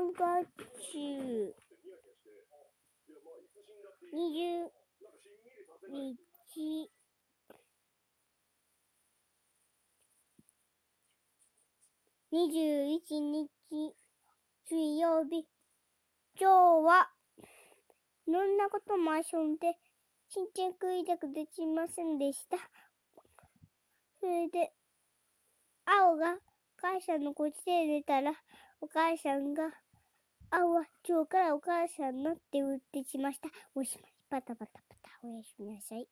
月20日、21日、水曜日。今日はいろんなことも遊んで、新着委託できませんでした。それで、青がお母さんのこっちで寝たら、お母さんが、あわ今日からお母さんのって売ってしました。おしまい。パタパタパタ。おやすみなさい。